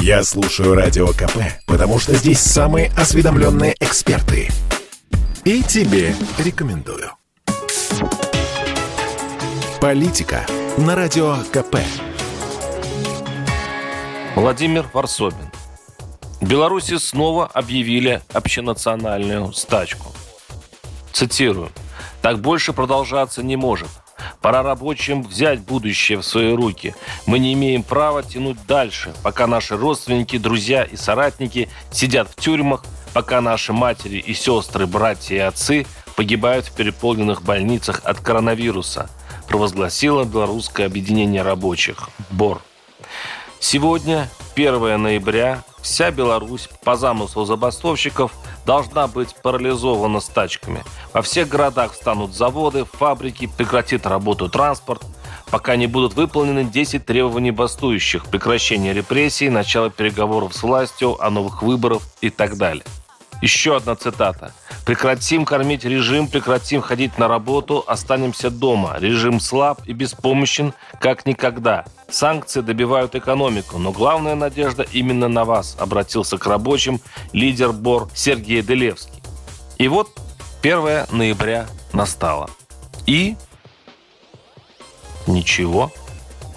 Я слушаю Радио КП, потому что здесь самые осведомленные эксперты. И тебе рекомендую. Политика на Радио КП. Владимир Варсобин. Беларуси снова объявили общенациональную стачку. Цитирую. «Так больше продолжаться не может. Пора рабочим взять будущее в свои руки. Мы не имеем права тянуть дальше, пока наши родственники, друзья и соратники сидят в тюрьмах, пока наши матери и сестры, братья и отцы погибают в переполненных больницах от коронавируса, провозгласило Белорусское объединение рабочих БОР. Сегодня, 1 ноября, вся Беларусь по замыслу забастовщиков должна быть парализована стачками. Во всех городах встанут заводы, фабрики, прекратит работу транспорт, пока не будут выполнены 10 требований бастующих, прекращение репрессий, начало переговоров с властью о новых выборах и так далее. Еще одна цитата. «Прекратим кормить режим, прекратим ходить на работу, останемся дома. Режим слаб и беспомощен, как никогда. Санкции добивают экономику, но главная надежда именно на вас», обратился к рабочим лидер БОР Сергей Делевский. И вот 1 ноября настало. И ничего.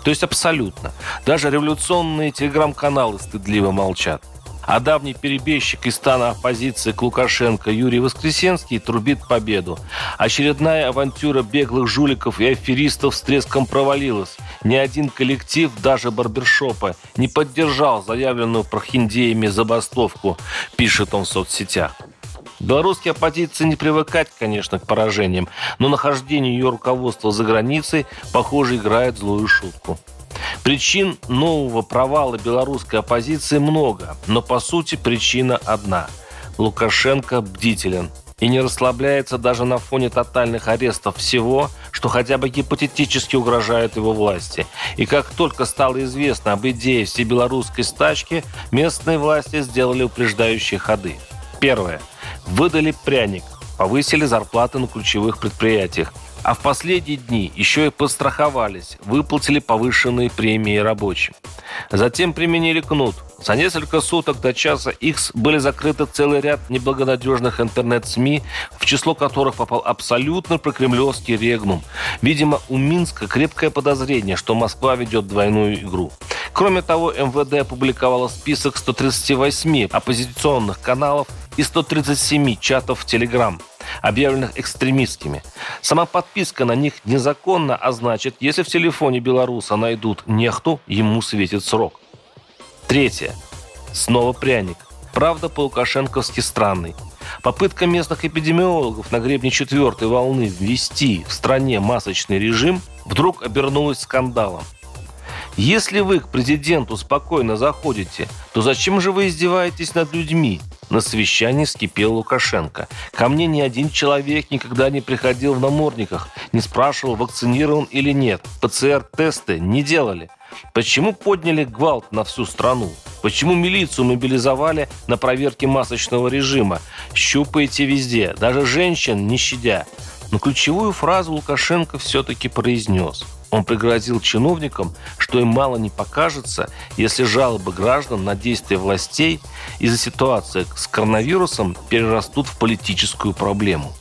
То есть абсолютно. Даже революционные телеграм-каналы стыдливо молчат. А давний перебежчик из стана оппозиции к Лукашенко Юрий Воскресенский трубит победу. Очередная авантюра беглых жуликов и аферистов с треском провалилась. Ни один коллектив, даже барбершопа, не поддержал заявленную прохиндеями забастовку, пишет он в соцсетях. Белорусские оппозиции не привыкать, конечно, к поражениям, но нахождение ее руководства за границей, похоже, играет злую шутку. Причин нового провала белорусской оппозиции много, но по сути причина одна. Лукашенко бдителен и не расслабляется даже на фоне тотальных арестов всего, что хотя бы гипотетически угрожает его власти. И как только стало известно об идее всебелорусской стачки, местные власти сделали упреждающие ходы. Первое. Выдали пряник, повысили зарплаты на ключевых предприятиях, а в последние дни еще и подстраховались, выплатили повышенные премии рабочим. Затем применили кнут. За несколько суток до часа X были закрыты целый ряд неблагонадежных интернет-СМИ, в число которых попал абсолютно прокремлевский регнум. Видимо, у Минска крепкое подозрение, что Москва ведет двойную игру. Кроме того, МВД опубликовало список 138 оппозиционных каналов и 137 чатов в Телеграм – объявленных экстремистскими. Сама подписка на них незаконна, а значит, если в телефоне белоруса найдут нехту, ему светит срок. Третье. Снова пряник. Правда, по-лукашенковски странный. Попытка местных эпидемиологов на гребне четвертой волны ввести в стране масочный режим вдруг обернулась скандалом. Если вы к президенту спокойно заходите, то зачем же вы издеваетесь над людьми? На совещании вскипел Лукашенко. Ко мне ни один человек никогда не приходил в намордниках, не спрашивал, вакцинирован или нет. ПЦР-тесты не делали. Почему подняли гвалт на всю страну? Почему милицию мобилизовали на проверке масочного режима? Щупаете везде, даже женщин не щадя. Но ключевую фразу Лукашенко все-таки произнес – он пригрозил чиновникам, что им мало не покажется, если жалобы граждан на действия властей из-за ситуации с коронавирусом перерастут в политическую проблему.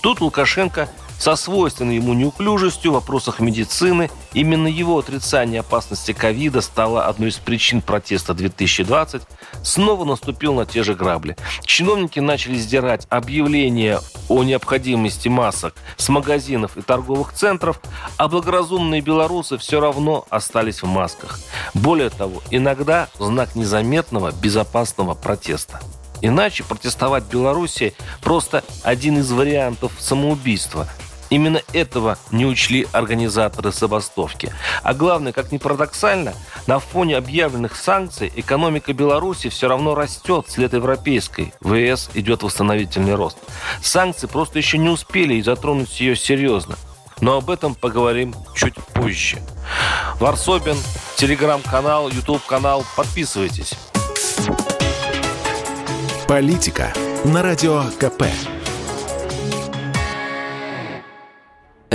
Тут Лукашенко со свойственной ему неуклюжестью в вопросах медицины именно его отрицание опасности ковида стало одной из причин протеста 2020, снова наступил на те же грабли. Чиновники начали сдирать объявления о необходимости масок с магазинов и торговых центров, а благоразумные белорусы все равно остались в масках. Более того, иногда знак незаметного безопасного протеста. Иначе протестовать в Беларуси просто один из вариантов самоубийства – Именно этого не учли организаторы забастовки. А главное, как ни парадоксально, на фоне объявленных санкций экономика Беларуси все равно растет вслед европейской. В идет восстановительный рост. Санкции просто еще не успели затронуть ее серьезно. Но об этом поговорим чуть позже. Варсобин, телеграм-канал, YouTube-канал. Подписывайтесь. Политика на Радио КП.